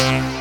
Yeah.